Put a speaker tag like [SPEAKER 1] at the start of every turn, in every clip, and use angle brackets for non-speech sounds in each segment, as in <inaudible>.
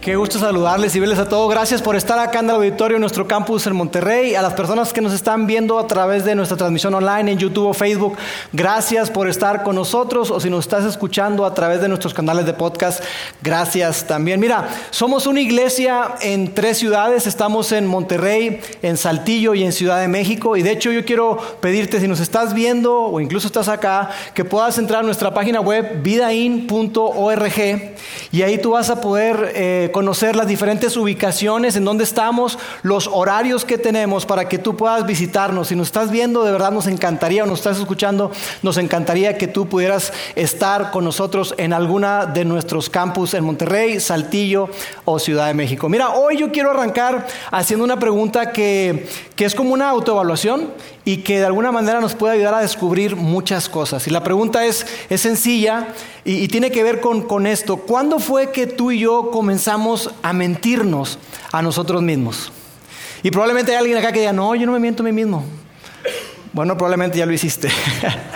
[SPEAKER 1] Qué gusto saludarles y verles a todos. Gracias por estar acá en el auditorio en nuestro campus en Monterrey. A las personas que nos están viendo a través de nuestra transmisión online en YouTube o Facebook, gracias por estar con nosotros. O si nos estás escuchando a través de nuestros canales de podcast, gracias también. Mira, somos una iglesia en tres ciudades. Estamos en Monterrey, en Saltillo y en Ciudad de México. Y de hecho yo quiero pedirte, si nos estás viendo o incluso estás acá, que puedas entrar a nuestra página web vidain.org y ahí tú vas a poder... Eh, conocer las diferentes ubicaciones, en donde estamos, los horarios que tenemos para que tú puedas visitarnos. Si nos estás viendo, de verdad nos encantaría, o nos estás escuchando, nos encantaría que tú pudieras estar con nosotros en alguna de nuestros campus en Monterrey, Saltillo o Ciudad de México. Mira, hoy yo quiero arrancar haciendo una pregunta que, que es como una autoevaluación y que de alguna manera nos puede ayudar a descubrir muchas cosas. Y la pregunta es, es sencilla y, tiene que ver con, esto. ¿Cuándo fue que tú y yo comenzamos a mentirnos a nosotros mismos? Y probablemente hay alguien acá que diga, no, yo no me miento a mí mismo. Bueno, probablemente ya lo hiciste.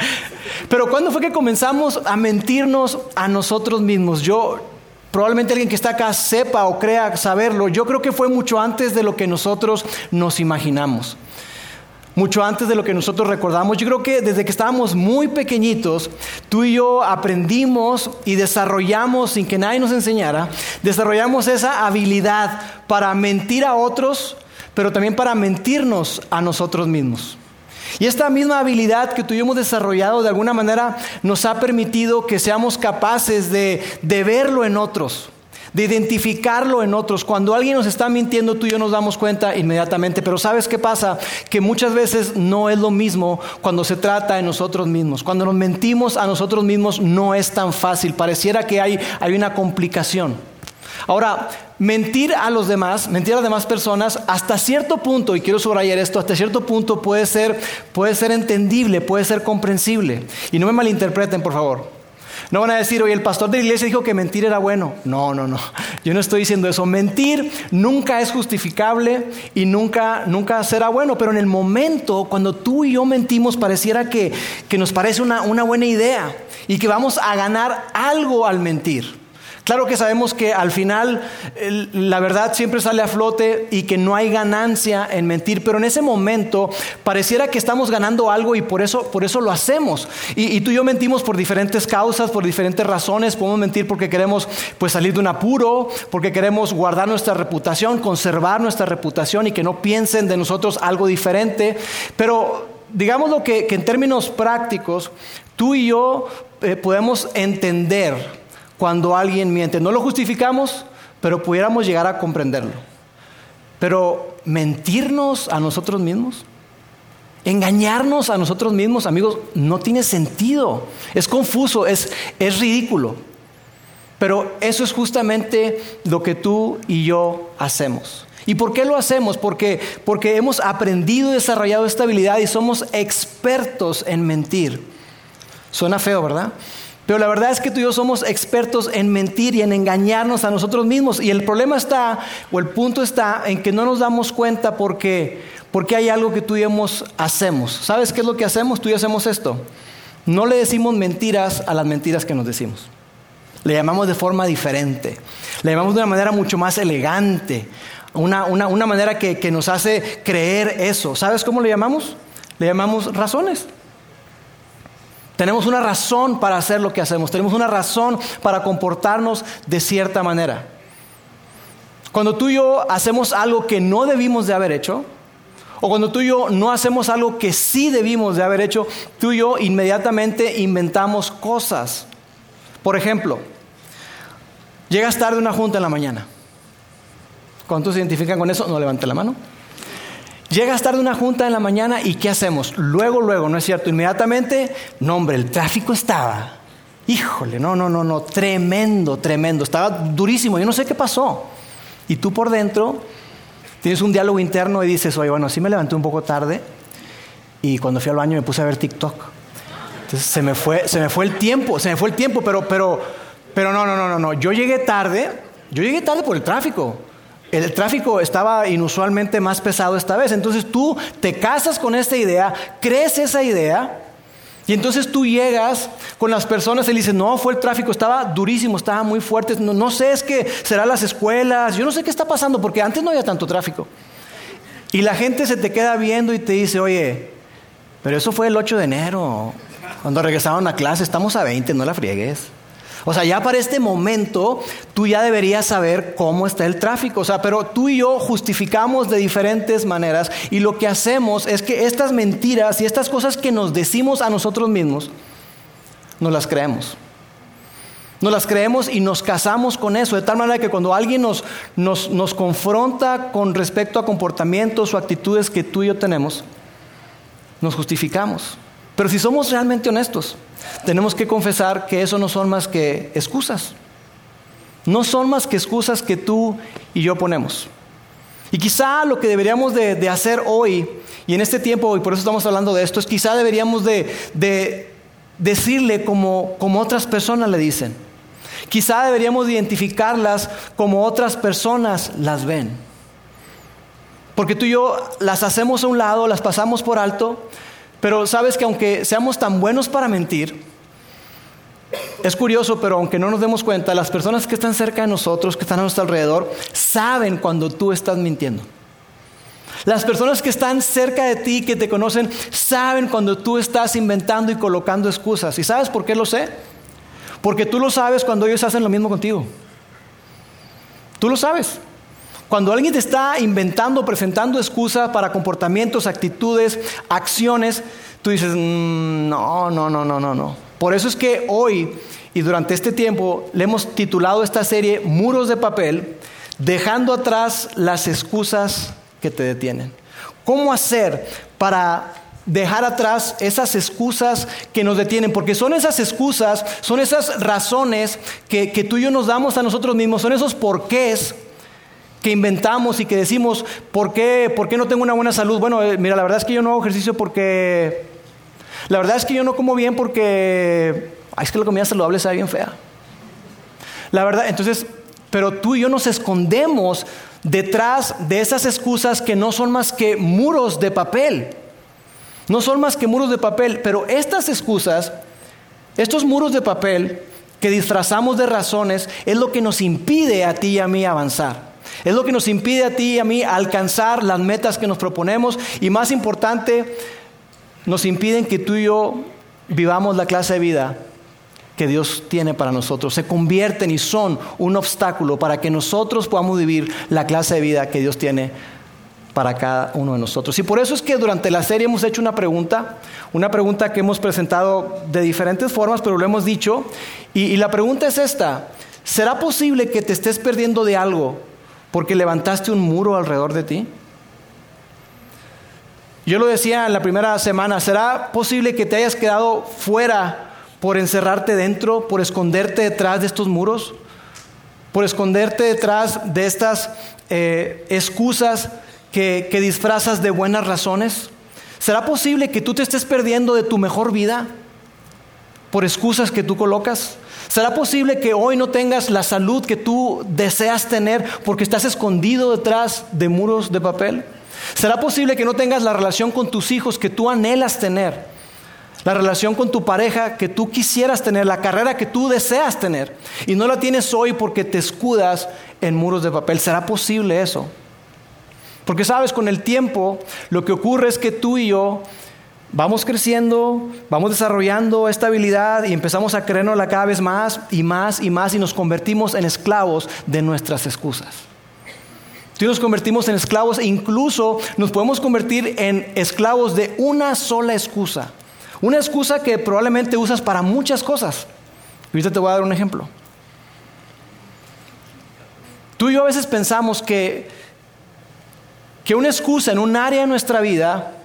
[SPEAKER 1] <laughs> Pero ¿cuándo fue que comenzamos a mentirnos a nosotros mismos? Yo, probablemente alguien que está acá sepa o crea saberlo. Yo creo que fue mucho antes de lo que nosotros nos imaginamos mucho antes de lo que nosotros recordamos. Yo creo que desde que estábamos muy pequeñitos, tú y yo aprendimos y desarrollamos, sin que nadie nos enseñara, desarrollamos esa habilidad para mentir a otros, pero también para mentirnos a nosotros mismos. Y esta misma habilidad que tú y yo hemos desarrollado de alguna manera nos ha permitido que seamos capaces de, de verlo en otros de identificarlo en otros. Cuando alguien nos está mintiendo, tú y yo nos damos cuenta inmediatamente. Pero ¿sabes qué pasa? Que muchas veces no es lo mismo cuando se trata de nosotros mismos. Cuando nos mentimos a nosotros mismos no es tan fácil. Pareciera que hay, hay una complicación. Ahora, mentir a los demás, mentir a las demás personas, hasta cierto punto, y quiero subrayar esto, hasta cierto punto puede ser, puede ser entendible, puede ser comprensible. Y no me malinterpreten, por favor. No van a decir, oye, el pastor de la iglesia dijo que mentir era bueno. No, no, no. Yo no estoy diciendo eso. Mentir nunca es justificable y nunca, nunca será bueno. Pero en el momento, cuando tú y yo mentimos, pareciera que, que nos parece una, una buena idea y que vamos a ganar algo al mentir. Claro que sabemos que al final la verdad siempre sale a flote y que no hay ganancia en mentir, pero en ese momento pareciera que estamos ganando algo y por eso, por eso lo hacemos. Y, tú y yo mentimos por diferentes causas, por diferentes razones. Podemos mentir porque queremos pues, salir de un apuro, porque queremos guardar nuestra reputación, conservar nuestra reputación y que no piensen de nosotros algo diferente. Pero digamos lo que, en términos prácticos, tú y yo eh, podemos entender cuando alguien miente. No lo justificamos, pero pudiéramos llegar a comprenderlo. Pero mentirnos a nosotros mismos, engañarnos a nosotros mismos, amigos, no tiene sentido. Es confuso, es, es ridículo. Pero eso es justamente lo que tú y yo hacemos. ¿Y por qué lo hacemos? Porque, porque hemos aprendido y desarrollado esta habilidad y somos expertos en mentir. Suena feo, ¿verdad? Pero la verdad es que tú y yo somos expertos en mentir y en engañarnos a nosotros mismos. Y el problema está, o el punto está, en que no nos damos cuenta porque, porque hay algo que tú y yo hacemos. ¿Sabes qué es lo que hacemos? Tú y yo hacemos esto. No le decimos mentiras a las mentiras que nos decimos. Le llamamos de forma diferente. Le llamamos de una manera mucho más elegante. Una, una manera que, que nos hace creer eso. ¿Sabes cómo le llamamos? Le llamamos razones. Tenemos una razón para hacer lo que hacemos, tenemos una razón para comportarnos de cierta manera. Cuando tú y yo hacemos algo que no debimos de haber hecho, o cuando tú y yo no hacemos algo que sí debimos de haber hecho, tú y yo inmediatamente inventamos cosas. Por ejemplo, llegas tarde a una junta en la mañana. ¿Cuántos se identifican con eso? No levante la mano. Llegas tarde a una junta en la mañana y ¿qué hacemos? Luego, luego, ¿no es cierto? Inmediatamente, no hombre, el tráfico estaba. Híjole, no, no, no, no, tremendo, tremendo. Estaba durísimo, yo no sé qué pasó. Y tú por dentro tienes un diálogo interno y dices, oye, bueno, sí me levanté un poco tarde y cuando fui al baño me puse a ver TikTok. Entonces se me fue, se me fue el tiempo, se me fue el tiempo, pero, pero, pero no, no, no, no, no. Yo llegué tarde, yo llegué tarde por el tráfico. El tráfico estaba inusualmente más pesado esta vez. Entonces tú te casas con esta idea, crees esa idea, y entonces tú llegas con las personas y le dices, no, fue el tráfico, estaba durísimo, estaba muy fuerte, no, sé, es que será las escuelas, yo no sé qué está pasando, porque antes no había tanto tráfico. Y la gente se te queda viendo y te dice, oye, pero eso fue el 8 de enero, cuando regresaron a clase, estamos a 20, no la friegues. O sea, ya para este momento tú ya deberías saber cómo está el tráfico. O sea, pero tú y yo justificamos de diferentes maneras y lo que hacemos es que estas mentiras y estas cosas que nos decimos a nosotros mismos, no las creemos. Nos las creemos y nos casamos con eso, de tal manera que cuando alguien nos, nos, nos confronta con respecto a comportamientos o actitudes que tú y yo tenemos, nos justificamos. Pero si somos realmente honestos, tenemos que confesar que eso no son más que excusas. No son más que excusas que tú y yo ponemos. Y quizá lo que deberíamos de, hacer hoy, y en este tiempo, y por eso estamos hablando de esto, es quizá deberíamos de, decirle como, como otras personas le dicen. Quizá deberíamos identificarlas como otras personas las ven. Porque tú y yo las hacemos a un lado, las pasamos por alto, pero sabes que aunque seamos tan buenos para mentir, es curioso, pero aunque no nos demos cuenta, las personas que están cerca de nosotros, que están a nuestro alrededor, saben cuando tú estás mintiendo. Las personas que están cerca de ti, que te conocen, saben cuando tú estás inventando y colocando excusas. ¿Y sabes por qué lo sé? Porque tú lo sabes cuando ellos hacen lo mismo contigo. Tú lo sabes. Cuando alguien te está inventando, presentando excusas para comportamientos, actitudes, acciones, tú dices, mm, no, no, no, no, no, no. Por eso es que hoy y durante este tiempo le hemos titulado esta serie Muros de papel, dejando atrás las excusas que te detienen. ¿Cómo hacer para dejar atrás esas excusas que nos detienen, porque son esas excusas, son esas razones que, que, tú y yo nos damos a nosotros mismos, son esos porqués que inventamos y que decimos, ¿por qué, ¿por qué no tengo una buena salud? Bueno, eh, mira, la verdad es que yo no hago ejercicio porque... La verdad es que yo no como bien porque... Ay, es que la comida saludable sabe bien fea. La verdad, entonces, pero tú y yo nos escondemos detrás de esas excusas que no son más que muros de papel. No son más que muros de papel, pero estas excusas, estos muros de papel que disfrazamos de razones, es lo que nos impide a ti y a mí avanzar. Es lo que nos impide a ti y a mí alcanzar las metas que nos proponemos y más importante, nos impiden que tú y yo vivamos la clase de vida que Dios tiene para nosotros. Se convierten y son un obstáculo para que nosotros podamos vivir la clase de vida que Dios tiene para cada uno de nosotros. Y por eso es que durante la serie hemos hecho una pregunta, una pregunta que hemos presentado de diferentes formas, pero lo hemos dicho. Y, y la pregunta es esta, ¿será posible que te estés perdiendo de algo porque levantaste un muro alrededor de ti? Yo lo decía en la primera semana, ¿será posible que te hayas quedado fuera por encerrarte dentro, por esconderte detrás de estos muros? Por esconderte detrás de estas eh, excusas que, que disfrazas de buenas razones? ¿Será posible que tú te estés perdiendo de tu mejor vida por excusas que tú colocas? ¿Será posible que hoy no tengas la salud que tú deseas tener porque estás escondido detrás de muros de papel? ¿Será posible que no tengas la relación con tus hijos que tú anhelas tener? La relación con tu pareja que tú quisieras tener, la carrera que tú deseas tener y no la tienes hoy porque te escudas en muros de papel. ¿Será posible eso? Porque sabes, con el tiempo lo que ocurre es que tú y yo vamos creciendo, vamos desarrollando esta habilidad y empezamos a creernosla cada vez más y más y más y nos convertimos en esclavos de nuestras excusas. Si nos convertimos en esclavos e incluso nos podemos convertir en esclavos de una sola excusa. Una excusa que probablemente usas para muchas cosas. ahorita te voy a dar un ejemplo. Tú y yo a veces pensamos que, que una excusa en un área de nuestra vida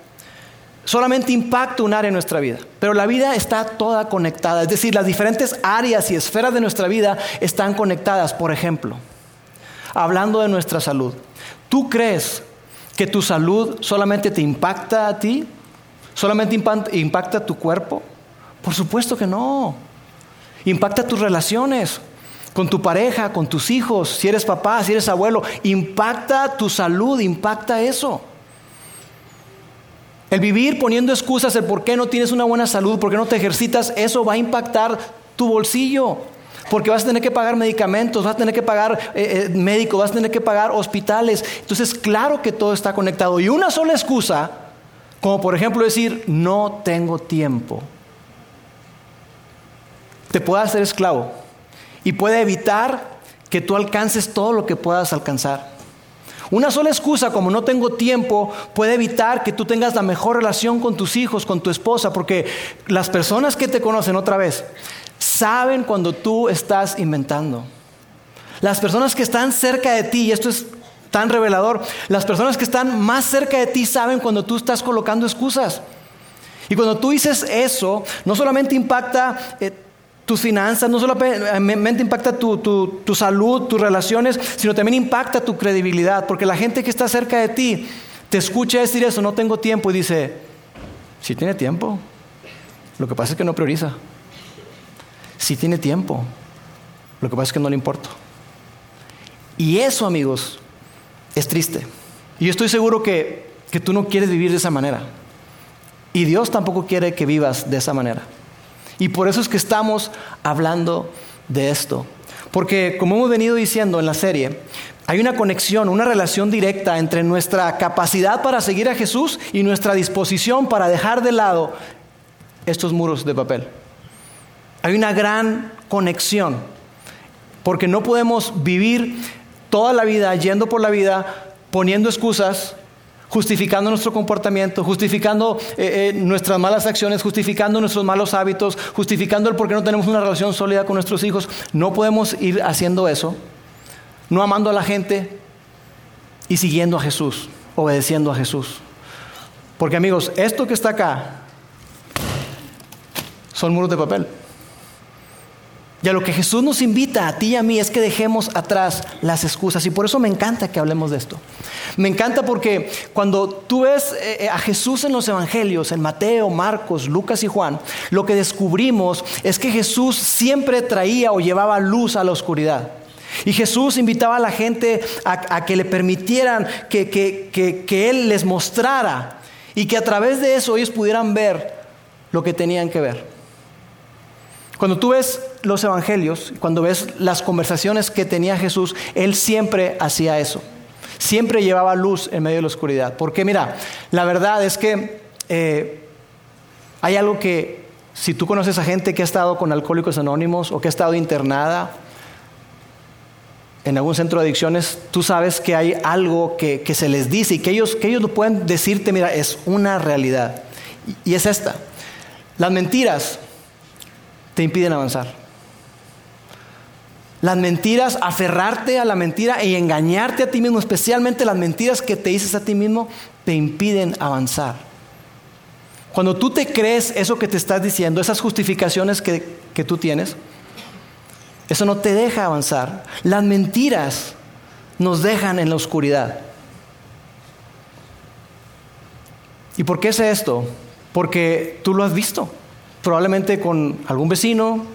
[SPEAKER 1] solamente impacta un área en nuestra vida, pero la vida está toda conectada, es decir, las diferentes áreas y esferas de nuestra vida están conectadas. Por ejemplo, hablando de nuestra salud, ¿tú crees que tu salud solamente te impacta a ti? ¿Solamente impacta tu cuerpo? Por supuesto que no. Impacta tus relaciones con tu pareja, con tus hijos, si eres papá, si eres abuelo. Impacta tu salud, impacta eso. El vivir poniendo excusas, el por qué no tienes una buena salud, por qué no te ejercitas, eso va a impactar tu bolsillo. Porque vas a tener que pagar medicamentos, vas a tener que pagar eh, eh, médico, vas a tener que pagar hospitales. Entonces, claro que todo está conectado. Y una sola excusa, como por ejemplo decir, no tengo tiempo, te puede hacer esclavo y puede evitar que tú alcances todo lo que puedas alcanzar. Una sola excusa, como no tengo tiempo, puede evitar que tú tengas la mejor relación con tus hijos, con tu esposa, porque las personas que te conocen otra vez saben cuando tú estás inventando. Las personas que están cerca de ti, y esto es tan revelador, las personas que están más cerca de ti saben cuando tú estás colocando excusas. Y cuando tú dices eso, no solamente impacta... Eh, tus finanzas, no solamente impacta tu, salud, tus relaciones, sino también impacta tu credibilidad, porque la gente que está cerca de ti te escucha decir eso, no tengo tiempo, y dice, si tiene tiempo, lo que pasa es que no prioriza. Si tiene tiempo, lo que pasa es que no le importa. Y eso, amigos, es triste. Y yo estoy seguro que, que tú no quieres vivir de esa manera. Y Dios tampoco quiere que vivas de esa manera. Y por eso es que estamos hablando de esto. Porque como hemos venido diciendo en la serie, hay una conexión, una relación directa entre nuestra capacidad para seguir a Jesús y nuestra disposición para dejar de lado estos muros de papel. Hay una gran conexión, porque no podemos vivir toda la vida yendo por la vida poniendo excusas justificando nuestro comportamiento, justificando eh, eh, nuestras malas acciones, justificando nuestros malos hábitos, justificando el por qué no tenemos una relación sólida con nuestros hijos. No podemos ir haciendo eso, no amando a la gente y siguiendo a Jesús, obedeciendo a Jesús. Porque amigos, esto que está acá son muros de papel. Y a lo que Jesús nos invita a ti y a mí es que dejemos atrás las excusas. Y por eso me encanta que hablemos de esto. Me encanta porque cuando tú ves eh, eh, a Jesús en los evangelios, en Mateo, Marcos, Lucas y Juan, lo que descubrimos es que Jesús siempre traía o llevaba luz a la oscuridad. Y Jesús invitaba a la gente a, que le permitieran que, que Él les mostrara y que a través de eso ellos pudieran ver lo que tenían que ver. Cuando tú ves los evangelios, cuando ves las conversaciones que tenía Jesús, Él siempre hacía eso. Siempre llevaba luz en medio de la oscuridad. Porque mira, la verdad es que eh, hay algo que, si tú conoces a gente que ha estado con alcohólicos anónimos o que ha estado internada en algún centro de adicciones, tú sabes que hay algo que, se les dice y que ellos, que ellos lo pueden decirte, mira, es una realidad. y es esta. Las mentiras te impiden avanzar. Las mentiras, aferrarte a la mentira y engañarte a ti mismo, especialmente las mentiras que te dices a ti mismo, te impiden avanzar. Cuando tú te crees eso que te estás diciendo, esas justificaciones que, que tú tienes, eso no te deja avanzar. Las mentiras nos dejan en la oscuridad. ¿Y por qué sé esto? Porque tú lo has visto probablemente con algún vecino,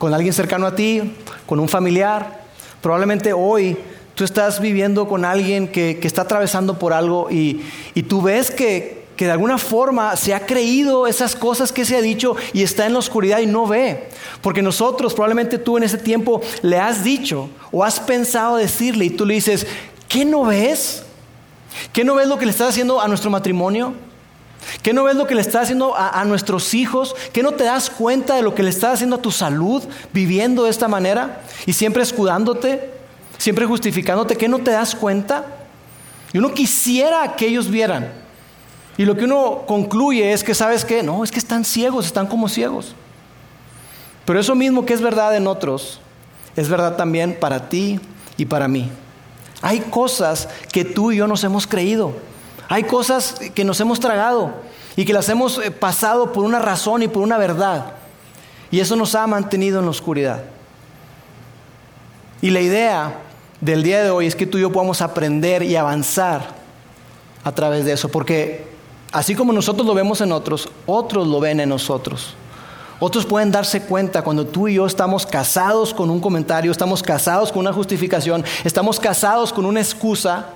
[SPEAKER 1] con alguien cercano a ti, con un familiar. Probablemente hoy tú estás viviendo con alguien que, está atravesando por algo y, tú ves que, que, de alguna forma se ha creído esas cosas que se ha dicho y está en la oscuridad y no ve. Porque nosotros, probablemente tú en ese tiempo le has dicho o has pensado decirle y tú le dices, ¿qué no ves? ¿Qué no ves lo que le estás haciendo a nuestro matrimonio? ¿Qué no ves lo que le estás haciendo a, nuestros hijos? ¿Qué no te das cuenta de lo que le estás haciendo a tu salud viviendo de esta manera? Y siempre escudándote, siempre justificándote. ¿Qué no te das cuenta? Y uno quisiera que ellos vieran. Y lo que uno concluye es que, ¿sabes qué? No, es que están ciegos, están como ciegos. Pero eso mismo que es verdad en otros, es verdad también para ti y para mí. Hay cosas que tú y yo nos hemos creído. Hay cosas que nos hemos tragado y que las hemos eh, pasado por una razón y por una verdad. Y eso nos ha mantenido en la oscuridad. Y la idea del día de hoy es que tú y yo podamos aprender y avanzar a través de eso, porque así como nosotros lo vemos en otros, otros lo ven en nosotros. Otros pueden darse cuenta cuando tú y yo estamos casados con un comentario, estamos casados con una justificación, estamos casados con una excusa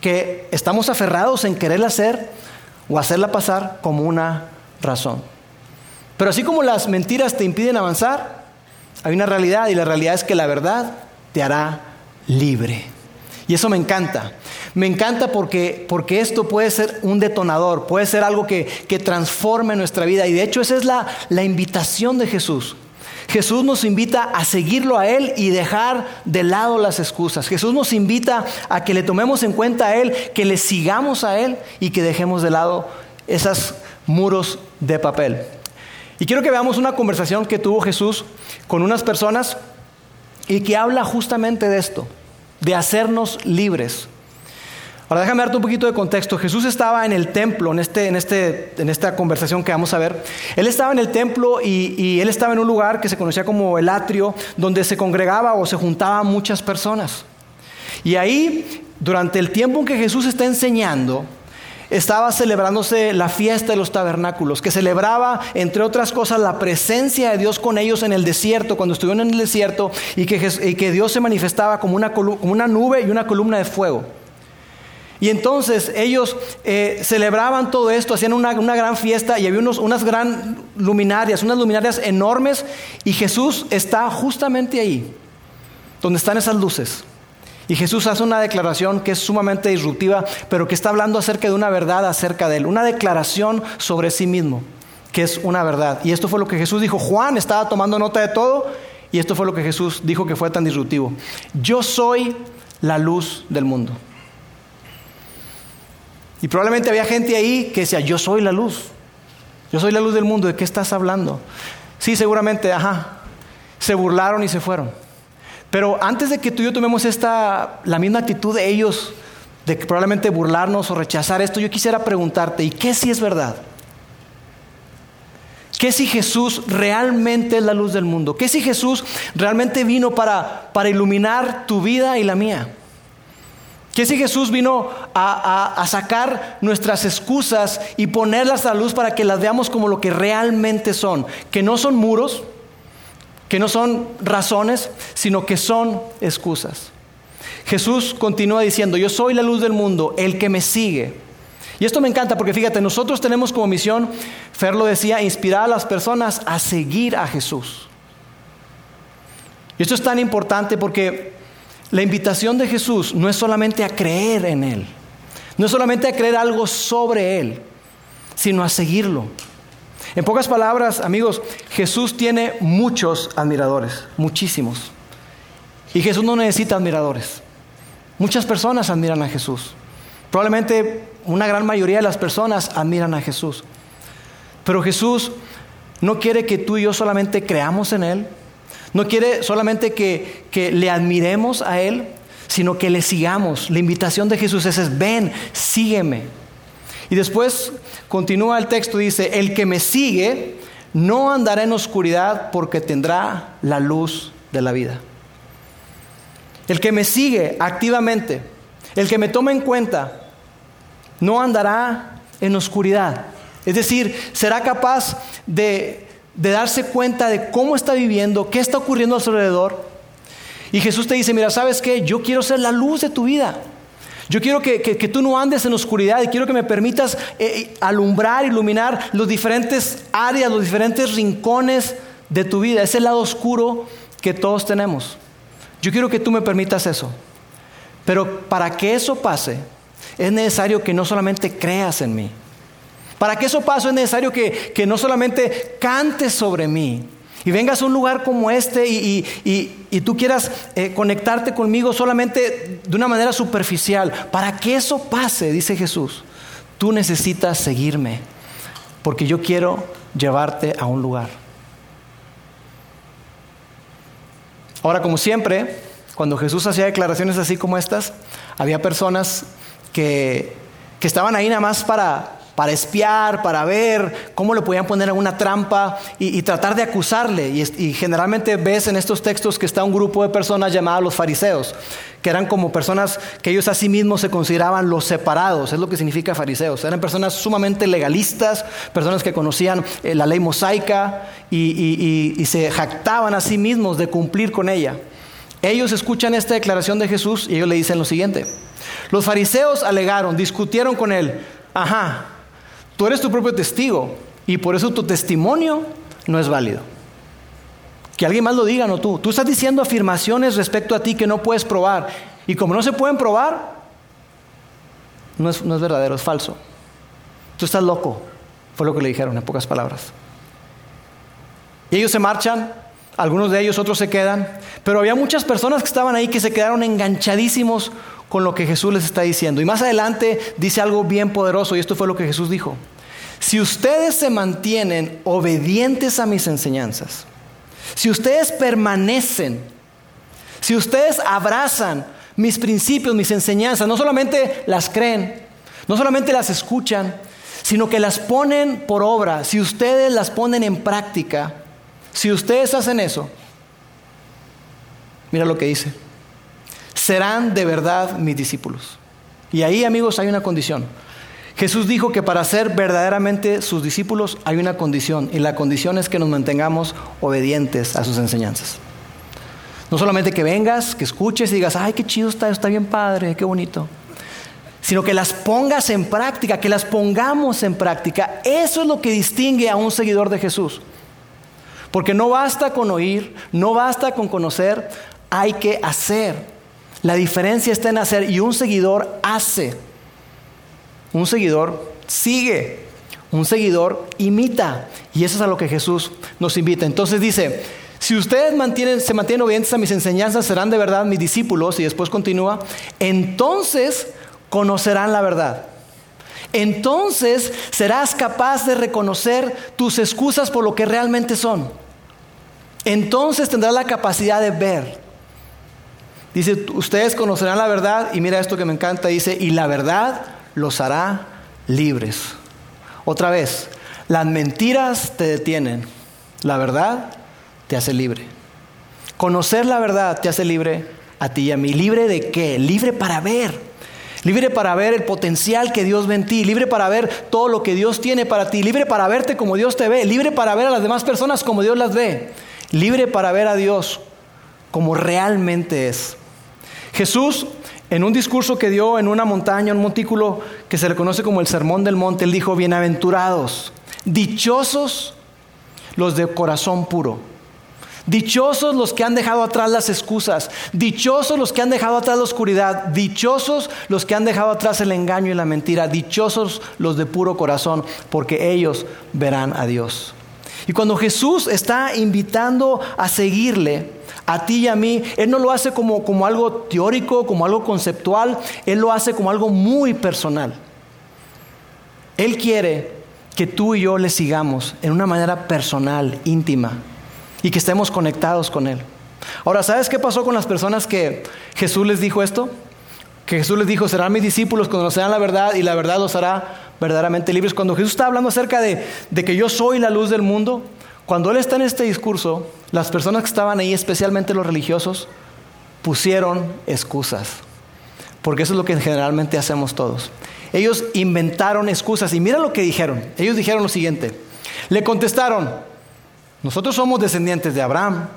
[SPEAKER 1] que estamos aferrados en querer hacer o hacerla pasar como una razón. Pero así como las mentiras te impiden avanzar, hay una realidad y la realidad es que la verdad te hará libre. Y eso me encanta. Me encanta porque, porque esto puede ser un detonador, puede ser algo que, que transforme nuestra vida. Y de hecho esa es la, la invitación de Jesús. Jesús nos invita a seguirlo a Él y dejar de lado las excusas. Jesús nos invita a que le tomemos en cuenta a Él, que le sigamos a Él y que dejemos de lado esos muros de papel. Y quiero que veamos una conversación que tuvo Jesús con unas personas y que habla justamente de esto, de hacernos libres. Ahora déjame darte un poquito de contexto. Jesús estaba en el templo, en, este, en, este, en esta conversación que vamos a ver. Él estaba en el templo y, y, él estaba en un lugar que se conocía como el atrio, donde se congregaba o se juntaban muchas personas. Y ahí, durante el tiempo en que Jesús está enseñando, estaba celebrándose la fiesta de los tabernáculos, que celebraba, entre otras cosas, la presencia de Dios con ellos en el desierto, cuando estuvieron en el desierto, y que, que Dios se manifestaba como una, como una, nube y una columna de fuego. Y entonces ellos eh, celebraban todo esto, hacían una, una, gran fiesta y había unos, unas gran luminarias, unas luminarias enormes, y Jesús está justamente ahí, donde están esas luces. Y Jesús hace una declaración que es sumamente disruptiva, pero que está hablando acerca de una verdad acerca de él, una declaración sobre sí mismo, que es una verdad. Y esto fue lo que Jesús dijo. Juan estaba tomando nota de todo y esto fue lo que Jesús dijo que fue tan disruptivo. Yo soy la luz del mundo. Y probablemente había gente ahí que decía, yo soy la luz. Yo soy la luz del mundo. ¿De qué estás hablando? Sí, seguramente, ajá. Se burlaron y se fueron. Pero antes de que tú y yo tomemos esta, la misma actitud de ellos, de probablemente burlarnos o rechazar esto, yo quisiera preguntarte, ¿y qué si es verdad? ¿Qué si Jesús realmente es la luz del mundo? ¿Qué si Jesús realmente vino para, para iluminar tu vida y la mía? ¿Qué si Jesús vino a, a, a, sacar nuestras excusas y ponerlas a la luz para que las veamos como lo que realmente son? Que no son muros, que no son razones, sino que son excusas. Jesús continúa diciendo, yo soy la luz del mundo, el que me sigue. Y esto me encanta porque fíjate, nosotros tenemos como misión, Fer lo decía, inspirar a las personas a seguir a Jesús. Y esto es tan importante porque la invitación de Jesús no es solamente a creer en Él, no es solamente a creer algo sobre Él, sino a seguirlo. En pocas palabras, amigos, Jesús tiene muchos admiradores, muchísimos. Y Jesús no necesita admiradores. Muchas personas admiran a Jesús. Probablemente una gran mayoría de las personas admiran a Jesús. Pero Jesús no quiere que tú y yo solamente creamos en Él. No quiere solamente que, que le admiremos a Él, sino que le sigamos. La invitación de Jesús es, ven, sígueme. Y después continúa el texto, dice, el que me sigue no andará en oscuridad porque tendrá la luz de la vida. El que me sigue activamente, el que me toma en cuenta, no andará en oscuridad. Es decir, será capaz de, de darse cuenta de cómo está viviendo, qué está ocurriendo a su alrededor. Y Jesús te dice, mira, ¿sabes qué? Yo quiero ser la luz de tu vida. Yo quiero que, tú no andes en oscuridad y quiero que me permitas eh, eh, alumbrar, iluminar los diferentes áreas, los diferentes rincones de tu vida, ese lado oscuro que todos tenemos. Yo quiero que tú me permitas eso. Pero para que eso pase, es necesario que no solamente creas en mí. Para que eso pase es necesario que, que no solamente cantes sobre mí, y vengas a un lugar como este y, tú quieras eh, conectarte conmigo solamente de una manera superficial, para que eso pase, dice Jesús, tú necesitas seguirme, porque yo quiero llevarte a un lugar. Ahora, como siempre, cuando Jesús hacía declaraciones así como estas, había personas que, que estaban ahí nada más para, para espiar, para ver cómo le podían poner alguna trampa y, tratar de acusarle. Y, y, generalmente ves en estos textos que está un grupo de personas llamadas los fariseos, que eran como personas que ellos a sí mismos se consideraban los separados, es lo que significa fariseos. Eran personas sumamente legalistas, personas que conocían eh, la ley mosaica y, se jactaban a sí mismos de cumplir con ella. Ellos escuchan esta declaración de Jesús y ellos le dicen lo siguiente. Los fariseos alegaron, discutieron con él, ajá, tú eres tu propio testigo y por eso tu testimonio no es válido. Que alguien más lo diga, no tú. Tú estás diciendo afirmaciones respecto a ti que no puedes probar. Y como no se pueden probar, no es, no es verdadero, es falso. Tú estás loco, fue lo que le dijeron en pocas palabras. Y ellos se marchan, algunos de ellos, otros se quedan, pero había muchas personas que estaban ahí que se quedaron enganchadísimos con lo que Jesús les está diciendo. Y más adelante dice algo bien poderoso, y esto fue lo que Jesús dijo. Si ustedes se mantienen obedientes a mis enseñanzas, si ustedes permanecen, si ustedes abrazan mis principios, mis enseñanzas, no solamente las creen, no solamente las escuchan, sino que las ponen por obra, si ustedes las ponen en práctica, si ustedes hacen eso, mira lo que dice, serán de verdad mis discípulos. Y ahí, amigos, hay una condición. Jesús dijo que para ser verdaderamente sus discípulos hay una condición, y la condición es que nos mantengamos obedientes a sus enseñanzas. No solamente que vengas, que escuches y digas, ay, qué chido está, está bien padre, qué bonito, sino que las pongas en práctica, que las pongamos en práctica. Eso es lo que distingue a un seguidor de Jesús. Porque no basta con oír, no basta con conocer, hay que hacer. La diferencia está en hacer y un seguidor hace. Un seguidor sigue, un seguidor imita. Y eso es a lo que Jesús nos invita. Entonces dice, si ustedes se mantienen obedientes a mis enseñanzas, serán de verdad mis discípulos. Y después continúa, entonces conocerán la verdad. Entonces serás capaz de reconocer tus excusas por lo que realmente son. Entonces tendrás la capacidad de ver. Dice, ustedes conocerán la verdad y mira esto que me encanta, dice, y la verdad los hará libres. Otra vez, las mentiras te detienen, la verdad te hace libre. Conocer la verdad te hace libre a ti y a mí. ¿Libre de qué? Libre para ver. Libre para ver el potencial que Dios ve en ti, libre para ver todo lo que Dios tiene para ti, libre para verte como Dios te ve, libre para ver a las demás personas como Dios las ve, libre para ver a Dios como realmente es. Jesús en un discurso que dio en una montaña, un montículo que se le conoce como el Sermón del Monte, él dijo, bienaventurados, dichosos los de corazón puro. Dichosos los que han dejado atrás las excusas, dichosos los que han dejado atrás la oscuridad, dichosos los que han dejado atrás el engaño y la mentira, dichosos los de puro corazón, porque ellos verán a Dios. Y cuando Jesús está invitando a seguirle, a ti y a mí, Él no lo hace como, como algo teórico, como algo conceptual, Él lo hace como algo muy personal. Él quiere que tú y yo le sigamos en una manera personal, íntima, y que estemos conectados con Él. Ahora, ¿sabes qué pasó con las personas que Jesús les dijo esto? Que Jesús les dijo, serán mis discípulos, conocerán la verdad y la verdad los hará verdaderamente libres. Cuando Jesús está hablando acerca de, de que yo soy la luz del mundo, cuando él está en este discurso, las personas que estaban ahí, especialmente los religiosos, pusieron excusas. Porque eso es lo que generalmente hacemos todos. Ellos inventaron excusas y mira lo que dijeron. Ellos dijeron lo siguiente. Le contestaron, nosotros somos descendientes de Abraham.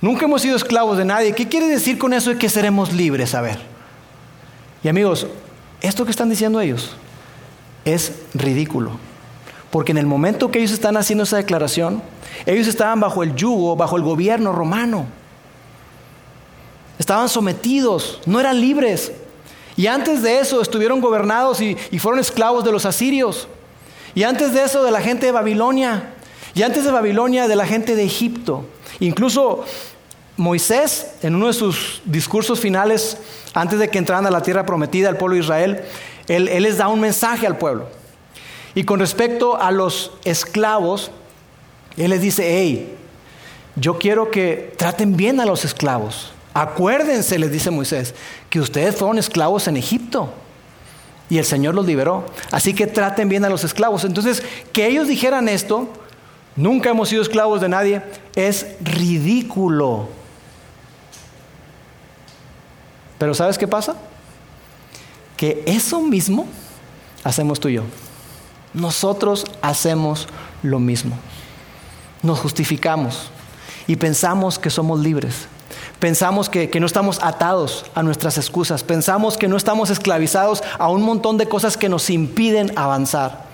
[SPEAKER 1] Nunca hemos sido esclavos de nadie. ¿Qué quiere decir con eso de que seremos libres? A ver. Y amigos, esto que están diciendo ellos es ridículo. Porque en el momento que ellos están haciendo esa declaración, ellos estaban bajo el yugo, bajo el gobierno romano. Estaban sometidos, no eran libres. Y antes de eso estuvieron gobernados y, fueron esclavos de los asirios. Y antes de eso de la gente de Babilonia. Y antes de Babilonia de la gente de Egipto. Incluso Moisés, en uno de sus discursos finales, antes de que entraran a la tierra prometida al pueblo de Israel, él, él les da un mensaje al pueblo. Y con respecto a los esclavos, Él les dice, hey, yo quiero que traten bien a los esclavos. Acuérdense, les dice Moisés, que ustedes fueron esclavos en Egipto. Y el Señor los liberó. Así que traten bien a los esclavos. Entonces, que ellos dijeran esto, nunca hemos sido esclavos de nadie, es ridículo. Pero ¿sabes qué pasa? Que eso mismo hacemos tú y yo. Nosotros hacemos lo mismo. Nos justificamos y pensamos que somos libres. Pensamos que, no estamos atados a nuestras excusas. Pensamos que no estamos esclavizados a un montón de cosas que nos impiden avanzar.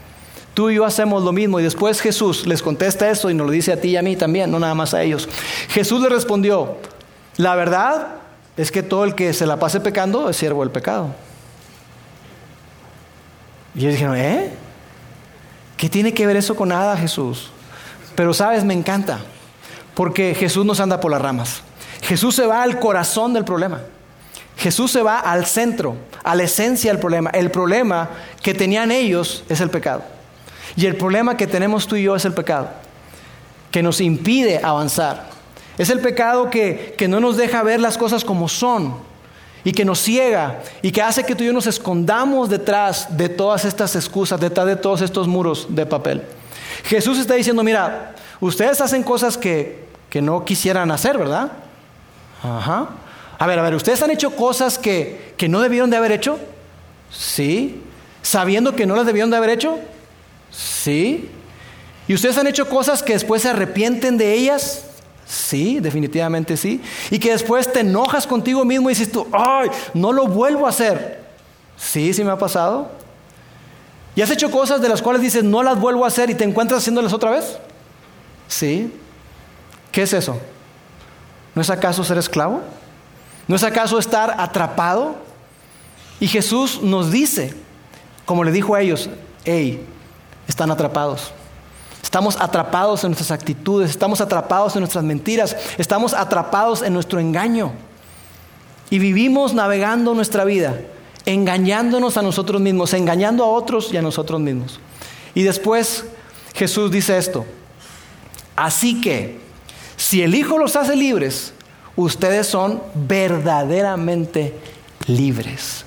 [SPEAKER 1] Tú y yo hacemos lo mismo y después Jesús les contesta eso y nos lo dice a ti y a mí también, no nada más a ellos. Jesús le respondió, la verdad es que todo el que se la pase pecando es siervo del pecado. Y ellos dijeron, ¿eh? ¿Qué tiene que ver eso con nada, Jesús? Pero sabes, me encanta, porque Jesús nos anda por las ramas. Jesús se va al corazón del problema. Jesús se va al centro, a la esencia del problema. El problema que tenían ellos es el pecado. Y el problema que tenemos tú y yo es el pecado, que nos impide avanzar. Es el pecado que, que no nos deja ver las cosas como son y que nos ciega y que hace que tú y yo nos escondamos detrás de todas estas excusas, detrás de todos estos muros de papel. Jesús está diciendo, mira, ustedes hacen cosas que, que no quisieran hacer, ¿verdad? Ajá. A ver, a ver, ¿ustedes han hecho cosas que, que no debieron de haber hecho? Sí. ¿Sabiendo que no las debieron de haber hecho? Sí. ¿Y ustedes han hecho cosas que después se arrepienten de ellas? Sí, definitivamente sí. Y que después te enojas contigo mismo y dices tú, ay, no lo vuelvo a hacer. Sí, sí me ha pasado. ¿Y has hecho cosas de las cuales dices, no las vuelvo a hacer y te encuentras haciéndolas otra vez? Sí. ¿Qué es eso? ¿No es acaso ser esclavo? ¿No es acaso estar atrapado? Y Jesús nos dice, como le dijo a ellos, hey, están atrapados. Estamos atrapados en nuestras actitudes, estamos atrapados en nuestras mentiras, estamos atrapados en nuestro engaño. Y vivimos navegando nuestra vida, engañándonos a nosotros mismos, engañando a otros y a nosotros mismos. Y después Jesús dice esto, así que si el Hijo los hace libres, ustedes son verdaderamente libres.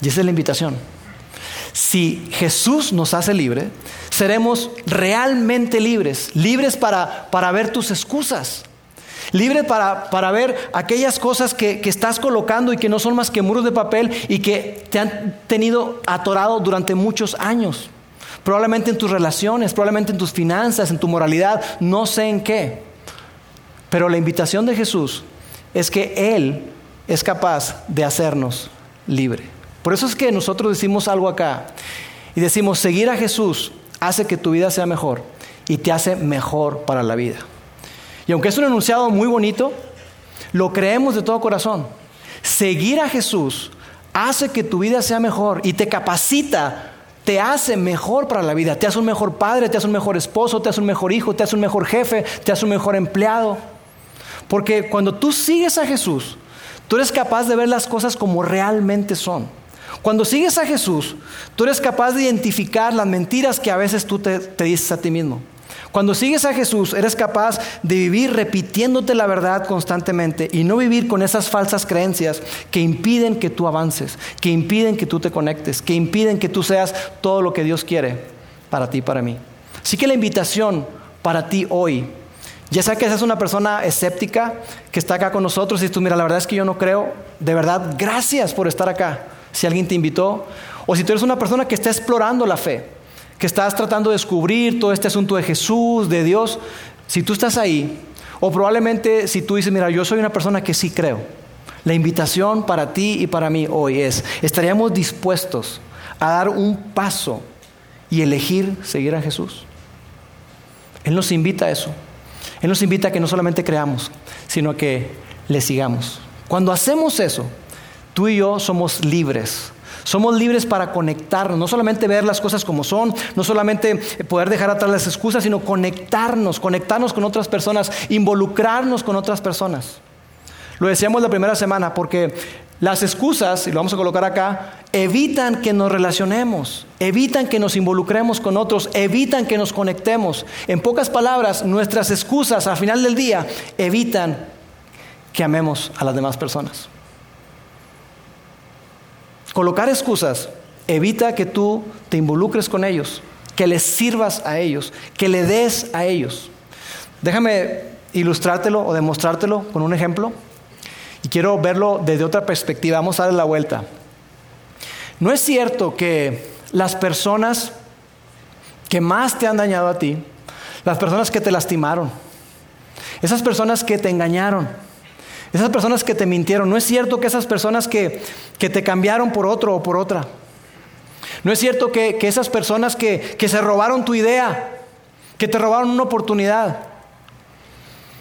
[SPEAKER 1] Y esa es la invitación. Si Jesús nos hace libre, seremos realmente libres, libres para, para ver tus excusas, libres para, para ver aquellas cosas que, que, estás colocando y que no son más que muros de papel y que te han tenido atorado durante muchos años. Probablemente en tus relaciones, probablemente en tus finanzas, en tu moralidad, no sé en qué. Pero la invitación de Jesús es que Él es capaz de hacernos libre. Por eso es que nosotros decimos algo acá y decimos, seguir a Jesús hace que tu vida sea mejor y te hace mejor para la vida. Y aunque es un enunciado muy bonito, lo creemos de todo corazón. Seguir a Jesús hace que tu vida sea mejor y te capacita, te hace mejor para la vida, te hace un mejor padre, te hace un mejor esposo, te hace un mejor hijo, te hace un mejor jefe, te hace un mejor empleado. Porque cuando tú sigues a Jesús, tú eres capaz de ver las cosas como realmente son. Cuando sigues a Jesús, tú eres capaz de identificar las mentiras que a veces tú te, dices a ti mismo. Cuando sigues a Jesús, eres capaz de vivir repitiéndote la verdad constantemente y no vivir con esas falsas creencias que impiden que tú avances, que impiden que tú te conectes, que impiden que tú seas todo lo que Dios quiere para ti y para mí. Así que la invitación para ti hoy, ya sea que seas una persona escéptica que está acá con nosotros y tú, mira, la verdad es que yo no creo, de verdad, gracias por estar acá si alguien te invitó, o si tú eres una persona que está explorando la fe, que estás tratando de descubrir todo este asunto de Jesús, de Dios, si tú estás ahí, o probablemente si tú dices, mira, yo soy una persona que sí creo, la invitación para ti y para mí hoy es, ¿estaríamos dispuestos a dar un paso y elegir seguir a Jesús? Él nos invita a eso. Él nos invita a que no solamente creamos, sino que le sigamos. Cuando hacemos eso, Tú y yo somos libres. Somos libres para conectarnos, no solamente ver las cosas como son, no solamente poder dejar atrás las excusas, sino conectarnos, conectarnos con otras personas, involucrarnos con otras personas. Lo decíamos la primera semana, porque las excusas, y lo vamos a colocar acá, evitan que nos relacionemos, evitan que nos involucremos con otros, evitan que nos conectemos. En pocas palabras, nuestras excusas al final del día evitan que amemos a las demás personas. Colocar excusas evita que tú te involucres con ellos, que les sirvas a ellos, que le des a ellos. Déjame ilustrártelo o demostrártelo con un ejemplo. Y quiero verlo desde otra perspectiva. Vamos a darle la vuelta. No es cierto que las personas que más te han dañado a ti, las personas que te lastimaron, esas personas que te engañaron, esas personas que te mintieron, no es cierto que esas personas que, te cambiaron por otro o por otra, no es cierto que, esas personas que, que se robaron tu idea, que te robaron una oportunidad,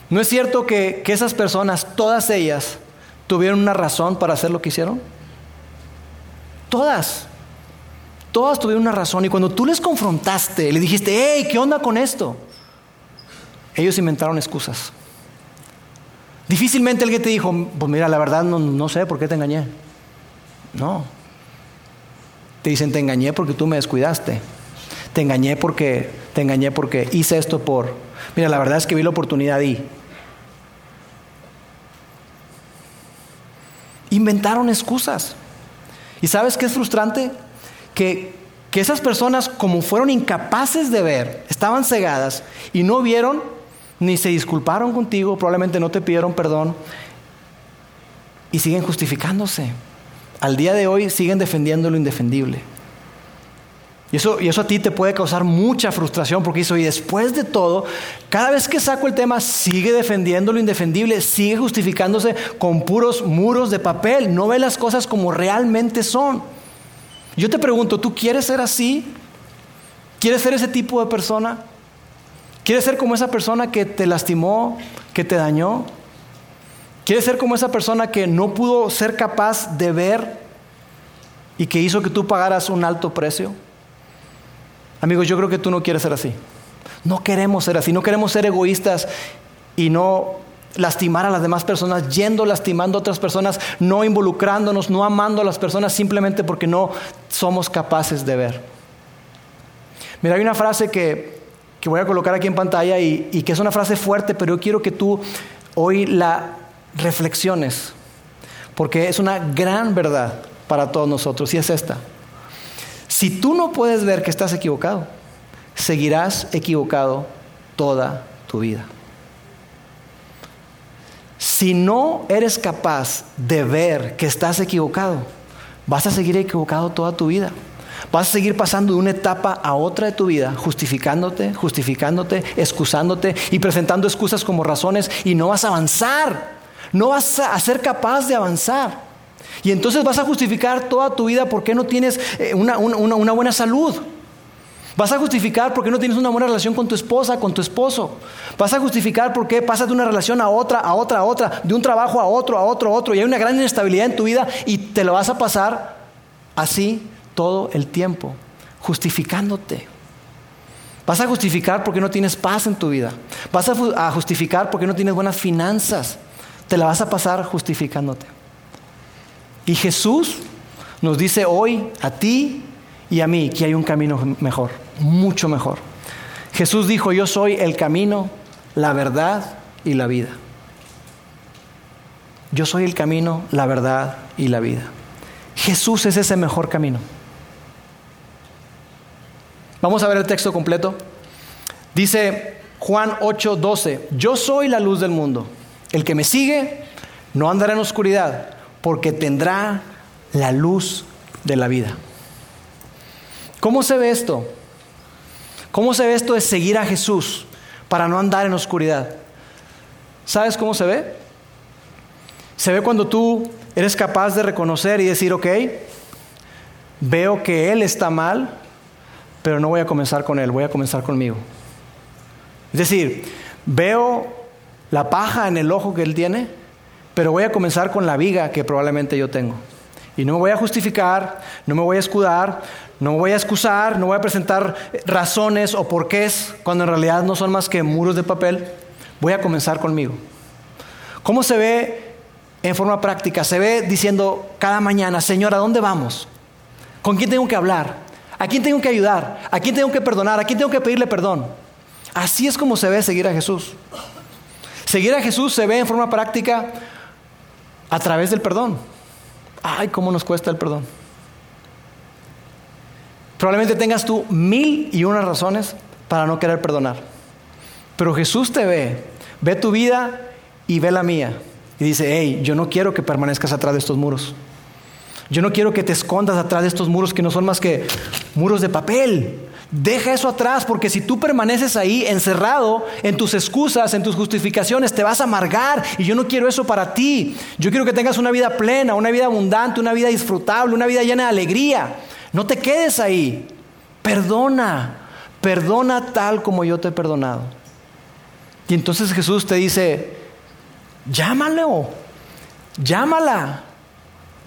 [SPEAKER 1] no es cierto que, que esas personas, todas ellas, tuvieron una razón para hacer lo que hicieron. Todas. Todas tuvieron una razón. Y cuando tú les confrontaste, le dijiste, hey, ¿qué onda con esto? Ellos inventaron excusas. Difícilmente alguien te dijo, pues mira, la verdad no, no sé por qué te engañé. No. Te dicen, te engañé porque tú me descuidaste. Te engañé porque, te engañé porque hice esto por. Mira, la verdad es que vi la oportunidad y. Inventaron excusas. ¿Y sabes qué es frustrante? Que, que esas personas, como fueron incapaces de ver, estaban cegadas y no vieron ni se disculparon contigo, probablemente no te pidieron perdón y siguen justificándose. Al día de hoy siguen defendiendo lo indefendible. Y eso, y eso a ti te puede causar mucha frustración porque eso, y después de todo, cada vez que saco el tema, sigue defendiendo lo indefendible, sigue justificándose con puros muros de papel, no ve las cosas como realmente son. Yo te pregunto, ¿tú quieres ser así? ¿Quieres ser ese tipo de persona? ¿Quieres ser como esa persona que te lastimó, que te dañó? ¿Quieres ser como esa persona que no pudo ser capaz de ver y que hizo que tú pagaras un alto precio? Amigos, yo creo que tú no quieres ser así. No queremos ser así, no queremos ser egoístas y no lastimar a las demás personas, yendo lastimando a otras personas, no involucrándonos, no amando a las personas simplemente porque no somos capaces de ver. Mira, hay una frase que, voy a colocar aquí en pantalla y, y que es una frase fuerte, pero yo quiero que tú hoy la reflexiones, porque es una gran verdad para todos nosotros y es esta. Si tú no puedes ver que estás equivocado, seguirás equivocado toda tu vida. Si no eres capaz de ver que estás equivocado, vas a seguir equivocado toda tu vida. Vas a seguir pasando de una etapa a otra de tu vida, justificándote, justificándote, excusándote y presentando excusas como razones y no vas a avanzar. No vas a ser capaz de avanzar. Y entonces vas a justificar toda tu vida por qué no tienes eh, una, buena salud. Vas a justificar por qué no tienes una buena relación con tu esposa, con tu esposo. Vas a justificar por qué pasas de una relación a otra, a otra, a otra, de un trabajo a otro, a otro, a otro. Y hay una gran inestabilidad en tu vida y te lo vas a pasar así todo el tiempo, justificándote. Vas a justificar porque no tienes paz en tu vida. Vas a justificar porque no tienes buenas finanzas. Te la vas a pasar justificándote. Y Jesús nos dice hoy a ti y a mí que hay un camino mejor, mucho mejor. Jesús dijo, yo soy el camino, la verdad y la vida. Yo soy el camino, la verdad y la vida. Jesús es ese mejor camino. Vamos a ver el texto completo. Dice Juan 8:12, yo soy la luz del mundo. El que me sigue no andará en oscuridad, porque tendrá la luz de la vida. ¿Cómo se ve esto? ¿Cómo se ve esto de seguir a Jesús para no andar en oscuridad? ¿Sabes cómo se ve? Se ve cuando tú eres capaz de reconocer y decir, ok, veo que Él está mal, pero no voy a comenzar con Él, voy a comenzar conmigo. Es decir, veo la paja en el ojo que Él tiene, pero voy a comenzar con la viga que probablemente yo tengo. Y no me voy a justificar, no me voy a escudar, no me voy a excusar, no voy a presentar razones o porqués cuando en realidad no son más que muros de papel. Voy a comenzar conmigo. ¿Cómo se ve en forma práctica? Se ve diciendo cada mañana, Señor, ¿a dónde vamos? ¿Con quién tengo que hablar? ¿A quién tengo que ayudar? ¿A quién tengo que perdonar? ¿A quién tengo que pedirle perdón? Así es como se ve seguir a Jesús. Seguir a Jesús se ve en forma práctica a través del perdón. Ay, cómo nos cuesta el perdón. Probablemente tengas tú mil y una razones para no querer perdonar. Pero Jesús te ve, ve tu vida y ve la mía. Y dice, hey, yo no quiero que permanezcas atrás de estos muros. Yo no quiero que te escondas atrás de estos muros que no son más que muros de papel. Deja eso atrás porque si tú permaneces ahí encerrado en tus excusas, en tus justificaciones, te vas a amargar y yo no quiero eso para ti. Yo quiero que tengas una vida plena, una vida abundante, una vida disfrutable, una vida llena de alegría. No te quedes ahí. Perdona, perdona tal como yo te he perdonado. Y entonces Jesús te dice, llámalo, llámala.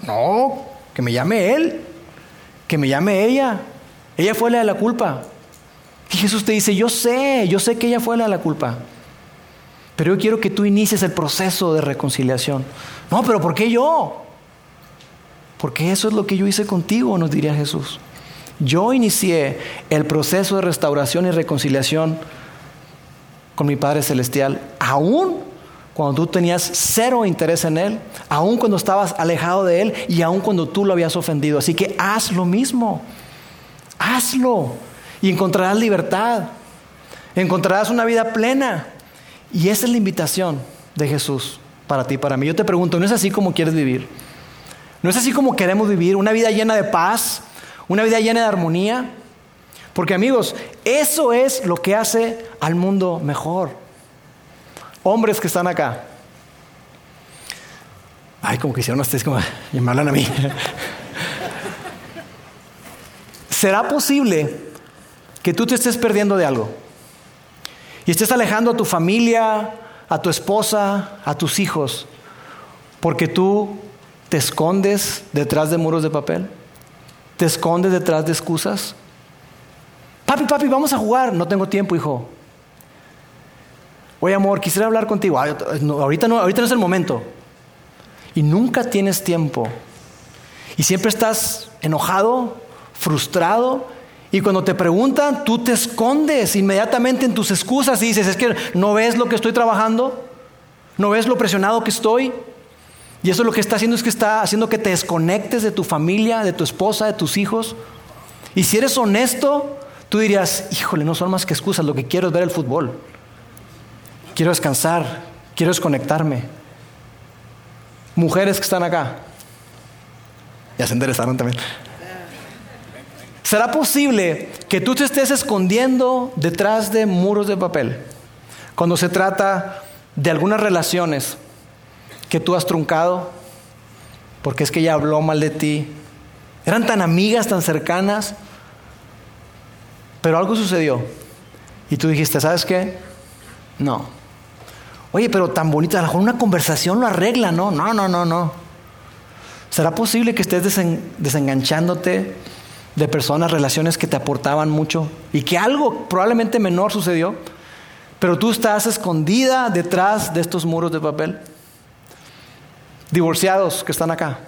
[SPEAKER 1] No, que me llame él, que me llame ella. Ella fue la de la culpa. Y Jesús te dice, yo sé, yo sé que ella fue la de la culpa. Pero yo quiero que tú inicies el proceso de reconciliación. No, pero ¿por qué yo? Porque eso es lo que yo hice contigo, nos diría Jesús. Yo inicié el proceso de restauración y reconciliación con mi Padre Celestial, aún cuando tú tenías cero interés en Él, aún cuando estabas alejado de Él y aún cuando tú lo habías ofendido. Así que haz lo mismo, hazlo y encontrarás libertad, encontrarás una vida plena. Y esa es la invitación de Jesús para ti, para mí. Yo te pregunto, ¿no es así como quieres vivir? ¿No es así como queremos vivir? Una vida llena de paz, una vida llena de armonía. Porque amigos, eso es lo que hace al mundo mejor hombres que están acá. Ay, como que hicieron ustedes como me hablan a mí. ¿Será posible que tú te estés perdiendo de algo? Y estés alejando a tu familia, a tu esposa, a tus hijos, porque tú te escondes detrás de muros de papel, te escondes detrás de excusas. Papi, papi, vamos a jugar. No tengo tiempo, hijo. Oye, amor, quisiera hablar contigo. ahorita, no, ahorita no es el momento. Y nunca tienes tiempo. Y siempre estás enojado, frustrado. Y cuando te preguntan, tú te escondes inmediatamente en tus excusas y dices, es que no ves lo que estoy trabajando, no ves lo presionado que estoy. Y eso lo que está haciendo es que está haciendo que te desconectes de tu familia, de tu esposa, de tus hijos. Y si eres honesto, tú dirías, híjole, no son más que excusas, lo que quiero es ver el fútbol quiero descansar, quiero desconectarme. Mujeres que están acá, ya se enderezaron también. ¿Será posible que tú te estés escondiendo detrás de muros de papel cuando se trata de algunas relaciones que tú has truncado porque es que ella habló mal de ti? Eran tan amigas, tan cercanas, pero algo sucedió y tú dijiste, ¿sabes qué? No, Oye, pero tan bonita, a lo mejor una conversación lo arregla, ¿no? No, no, no, no. ¿Será posible que estés desenganchándote de personas, relaciones que te aportaban mucho y que algo probablemente menor sucedió, pero tú estás escondida detrás de estos muros de papel? Divorciados que están acá.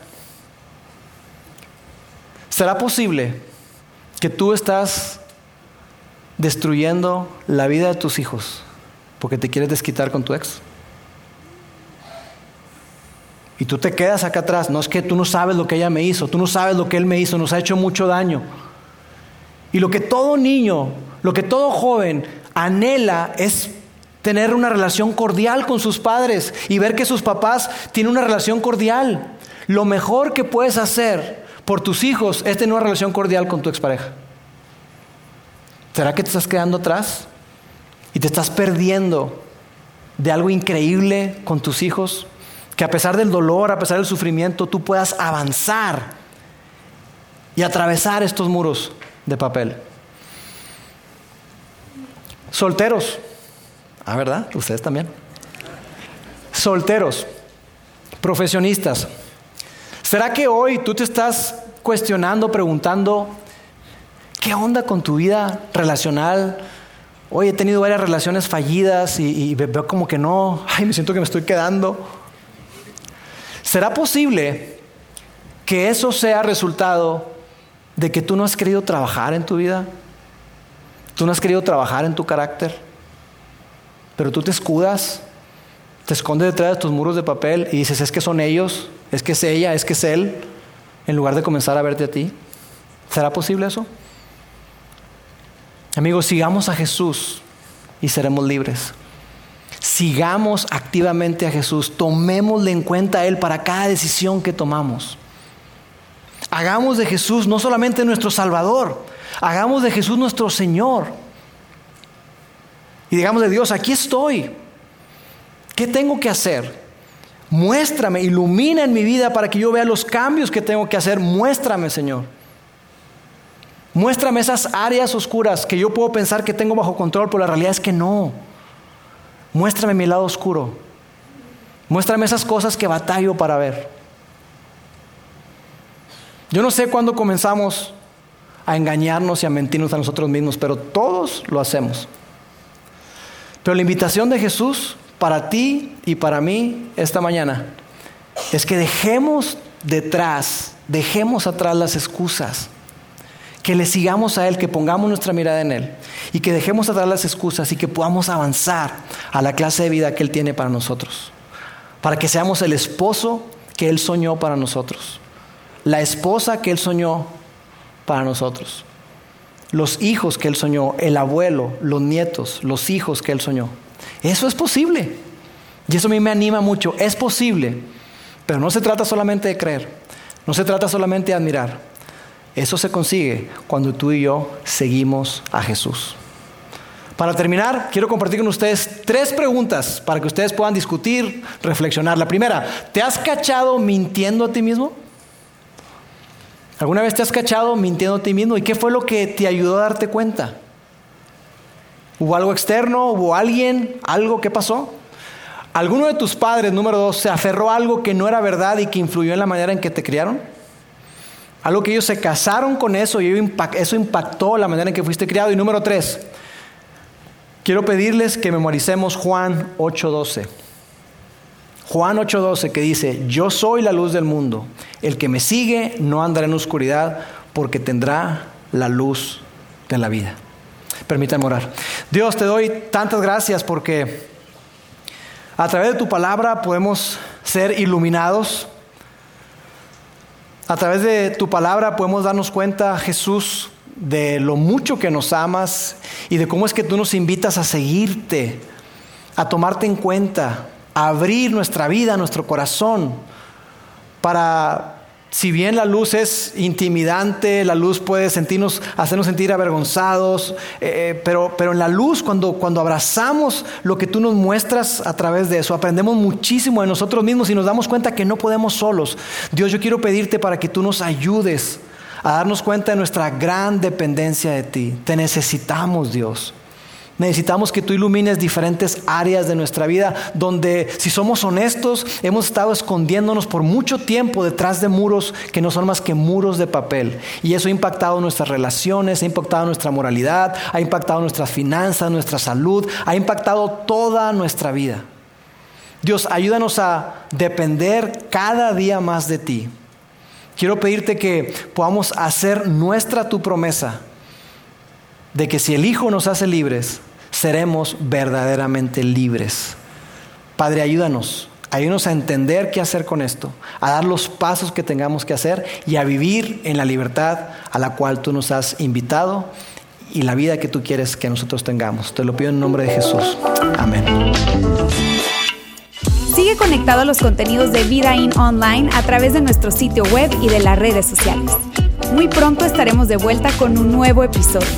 [SPEAKER 1] ¿Será posible que tú estás destruyendo la vida de tus hijos? Porque te quieres desquitar con tu ex. Y tú te quedas acá atrás. No es que tú no sabes lo que ella me hizo, tú no sabes lo que él me hizo, nos ha hecho mucho daño. Y lo que todo niño, lo que todo joven anhela es tener una relación cordial con sus padres y ver que sus papás tienen una relación cordial. Lo mejor que puedes hacer por tus hijos es tener una relación cordial con tu expareja. ¿Será que te estás quedando atrás? Y te estás perdiendo de algo increíble con tus hijos, que a pesar del dolor, a pesar del sufrimiento, tú puedas avanzar y atravesar estos muros de papel. Solteros. Ah, ¿verdad? Ustedes también. Solteros, profesionistas. ¿Será que hoy tú te estás cuestionando, preguntando, ¿qué onda con tu vida relacional? Hoy he tenido varias relaciones fallidas y, veo como que no, ay, me siento que me estoy quedando. ¿Será posible que eso sea resultado de que tú no has querido trabajar en tu vida? ¿Tú no has querido trabajar en tu carácter? Pero tú te escudas, te escondes detrás de tus muros de papel y dices, es que son ellos, es que es ella, es que es él, en lugar de comenzar a verte a ti. ¿Será posible eso? Amigos, sigamos a Jesús y seremos libres. Sigamos activamente a Jesús, tomémosle en cuenta a Él para cada decisión que tomamos. Hagamos de Jesús no solamente nuestro Salvador, hagamos de Jesús nuestro Señor. Y digamos de Dios, aquí estoy. ¿Qué tengo que hacer? Muéstrame, ilumina en mi vida para que yo vea los cambios que tengo que hacer. Muéstrame, Señor. Muéstrame esas áreas oscuras que yo puedo pensar que tengo bajo control, pero la realidad es que no. Muéstrame mi lado oscuro. Muéstrame esas cosas que batallo para ver. Yo no sé cuándo comenzamos a engañarnos y a mentirnos a nosotros mismos, pero todos lo hacemos. Pero la invitación de Jesús para ti y para mí esta mañana es que dejemos detrás, dejemos atrás las excusas que le sigamos a Él, que pongamos nuestra mirada en Él y que dejemos atrás las excusas y que podamos avanzar a la clase de vida que Él tiene para nosotros. Para que seamos el esposo que Él soñó para nosotros, la esposa que Él soñó para nosotros, los hijos que Él soñó, el abuelo, los nietos, los hijos que Él soñó. Eso es posible. Y eso a mí me anima mucho. Es posible. Pero no se trata solamente de creer. No se trata solamente de admirar. Eso se consigue cuando tú y yo seguimos a Jesús. Para terminar, quiero compartir con ustedes tres preguntas para que ustedes puedan discutir, reflexionar. La primera, ¿te has cachado mintiendo a ti mismo? ¿Alguna vez te has cachado mintiendo a ti mismo? ¿Y qué fue lo que te ayudó a darte cuenta? ¿Hubo algo externo? ¿Hubo alguien? ¿Algo que pasó? ¿Alguno de tus padres, número dos, se aferró a algo que no era verdad y que influyó en la manera en que te criaron? Algo que ellos se casaron con eso y eso impactó la manera en que fuiste criado. Y número tres, quiero pedirles que memoricemos Juan 8:12. Juan 8:12 que dice, yo soy la luz del mundo. El que me sigue no andará en oscuridad porque tendrá la luz de la vida. Permítanme orar. Dios, te doy tantas gracias porque a través de tu palabra podemos ser iluminados a través de tu palabra podemos darnos cuenta, Jesús, de lo mucho que nos amas y de cómo es que tú nos invitas a seguirte, a tomarte en cuenta, a abrir nuestra vida, nuestro corazón, para si bien la luz es intimidante, la luz puede hacernos sentir avergonzados, eh, eh, pero, pero en la luz, cuando, cuando abrazamos lo que tú nos muestras a través de eso, aprendemos muchísimo de nosotros mismos y nos damos cuenta que no podemos solos. Dios, yo quiero pedirte para que tú nos ayudes a darnos cuenta de nuestra gran dependencia de ti. Te necesitamos, Dios. Necesitamos que tú ilumines diferentes áreas de nuestra vida donde, si somos honestos, hemos estado escondiéndonos por mucho tiempo detrás de muros que no son más que muros de papel. Y eso ha impactado nuestras relaciones, ha impactado nuestra moralidad, ha impactado nuestras finanzas, nuestra salud, ha impactado toda nuestra vida. Dios, ayúdanos a depender cada día más de ti. Quiero pedirte que podamos hacer nuestra tu promesa de que si el Hijo nos hace libres, seremos verdaderamente libres. Padre, ayúdanos, ayúdanos a entender qué hacer con esto, a dar los pasos que tengamos que hacer y a vivir en la libertad a la cual tú nos has invitado y la vida que tú quieres que nosotros tengamos. Te lo pido en nombre de Jesús. Amén.
[SPEAKER 2] Sigue conectado a los contenidos de Vida In Online a través de nuestro sitio web y de las redes sociales. Muy pronto estaremos de vuelta con un nuevo episodio.